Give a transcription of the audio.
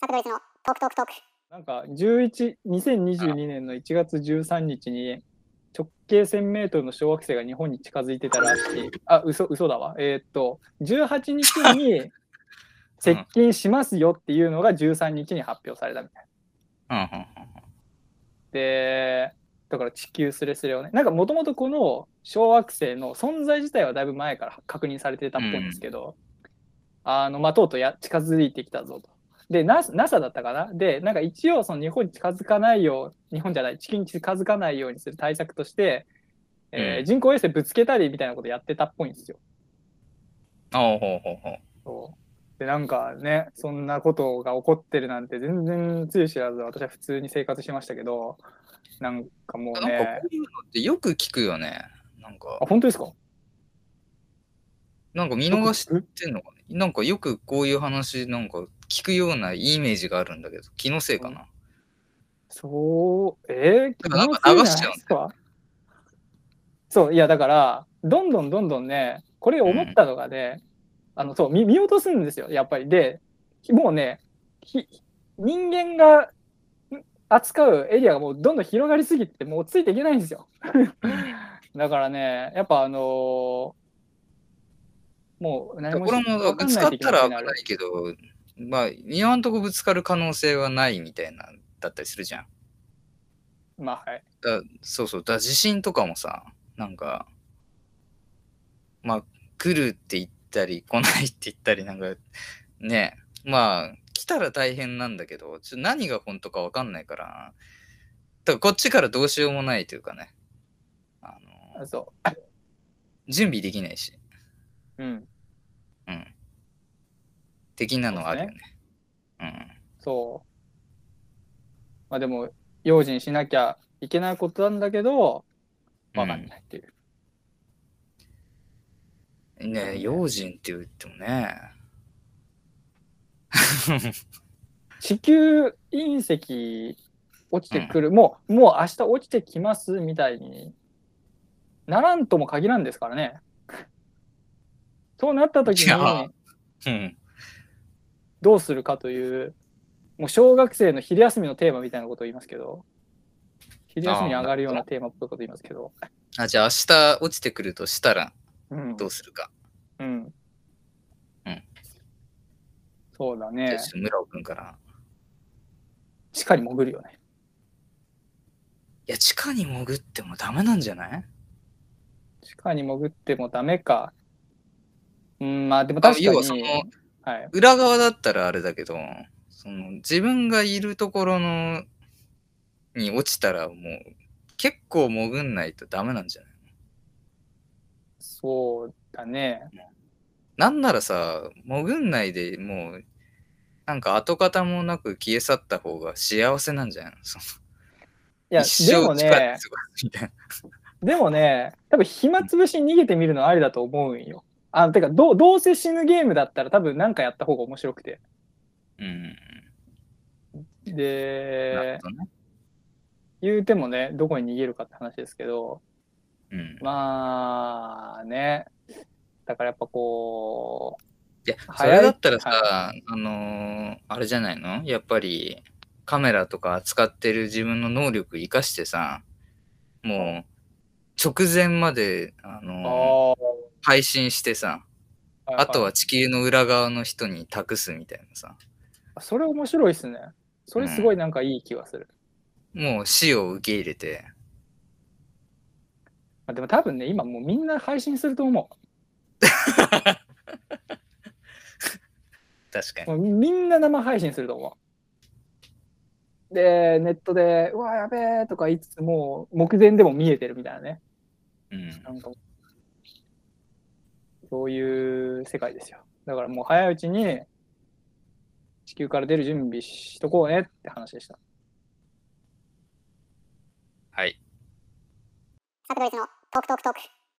サクドイツのトークトークトーク。なんか11 2022年の1月13日に直径1000メートルの小惑星が日本に近づいてたらしい。あ、嘘、嘘だわ。えーっと、18日に 接近しますよっていうのが13日に発表されたみたいな。うんうんで、だから地球すれすれをね、なんかもともとこの小惑星の存在自体はだいぶ前から確認されてたっぽいんですけど、あの、まあ、とうとうや近づいてきたぞと。で、NASA, だったかな？で、なんか一応その日本に近づかないよう、日本じゃない、地球に近づかないようにする対策として、えーうん人工衛星ぶつけたりみたいなことやってたっぽいんですよ。あほうほうほう。そうで、なんかね、そんなことが起こってるなんて全然つゆ知らず私は普通に生活してましたけど、なんかもうなんかねこ、ういうのってよく聞くよね。なんかあ、、本当ですか？なんか見逃してんのかね。なんかよくこういう話なんか聞くようなイメージがあるんだけど、気のせいかな。そう、えー、でもなんか流しちゃうんだよ気のせいじゃないですか？そう、いや、だから、どんどんどんどんね、これ思ったのがね、あの、そう見、見落とすんですよ、やっぱり。で、もうね、ひ人間がん扱うエリアがもうどんどん広がりすぎて、もうついていけないんですよ。だからね、やっぱあのーもう何もこれもわかんぶつかったら危ないけど、まあ、今んとこぶつかる可能性はないみたいな、だったりするじゃん。まあはい。だそうそう、だ地震とかもさ、なんか、まあ、来るって言ったり、来ないって言ったり、なんか、ね、まあ、来たら大変なんだけど、ちょ何が本当かわかんないから、だからこっちからどうしようもないというかね、あのあそ準備できないし。うん。的なのはあるよね。そう。まあでも、用心しなきゃいけないことなんだけど、うん。わかんないっていう。うん、ね用心って言ってもね。地球隕石落ちてくる、もう、もう明日落ちてきますみたいにならんとも限らんですからね。そうなった時にうん。どうするかという、もう小学生の昼休みのテーマみたいなことを言いますけど、昼休みに上がるようなテーマっぽいこと言いますけど、あ、じゃあ明日落ちてくるとしたらうん。どうするか。うん。うんそうだね村尾くんから。地下に潜るよね。いや、地下に潜ってもダメなんじゃない？地下に潜ってもダメか。うん、まあでも確か要はそのに、はい。裏側だったらあれだけど、その自分がいるところのに落ちたらもう結構潜んないとダメなんじゃない？そうだね。なんならさ、潜んないでもう、なんか跡形もなく消え去った方が幸せなんじゃない？のそのいや、一でもね。でもね、多分暇つぶしに逃げてみるのはありだと思うんよ。あ、てか、どうどうせ死ぬゲームだったら多分何かやった方が面白くて。うん。で、ね。言うてもね、どこに逃げるかって話ですけど、うん。まあね、だからやっぱこいや、それだったらさ、あのーあれじゃないの？やっぱりカメラとか扱ってる自分の能力生かしてさ、もう直前まで、あう、のーあ配信してさ、ああとは地球の裏側の人に託すみたいなさ、それ面白いっすね。それすごいなんかいい気がする。もう死を受け入れて、まあでも多分ね、今もうみんな配信すると思う。確かに。もうみんな生配信すると思う。で、ネットで、うわ、やべえとか言いつつも、目前でも見えてるみたいなね。うん。なんか、そういう世界ですよ。だからもう早いうちに、地球から出る準備しとこうねって話でした。はい。サクドイツのトークトークトーク。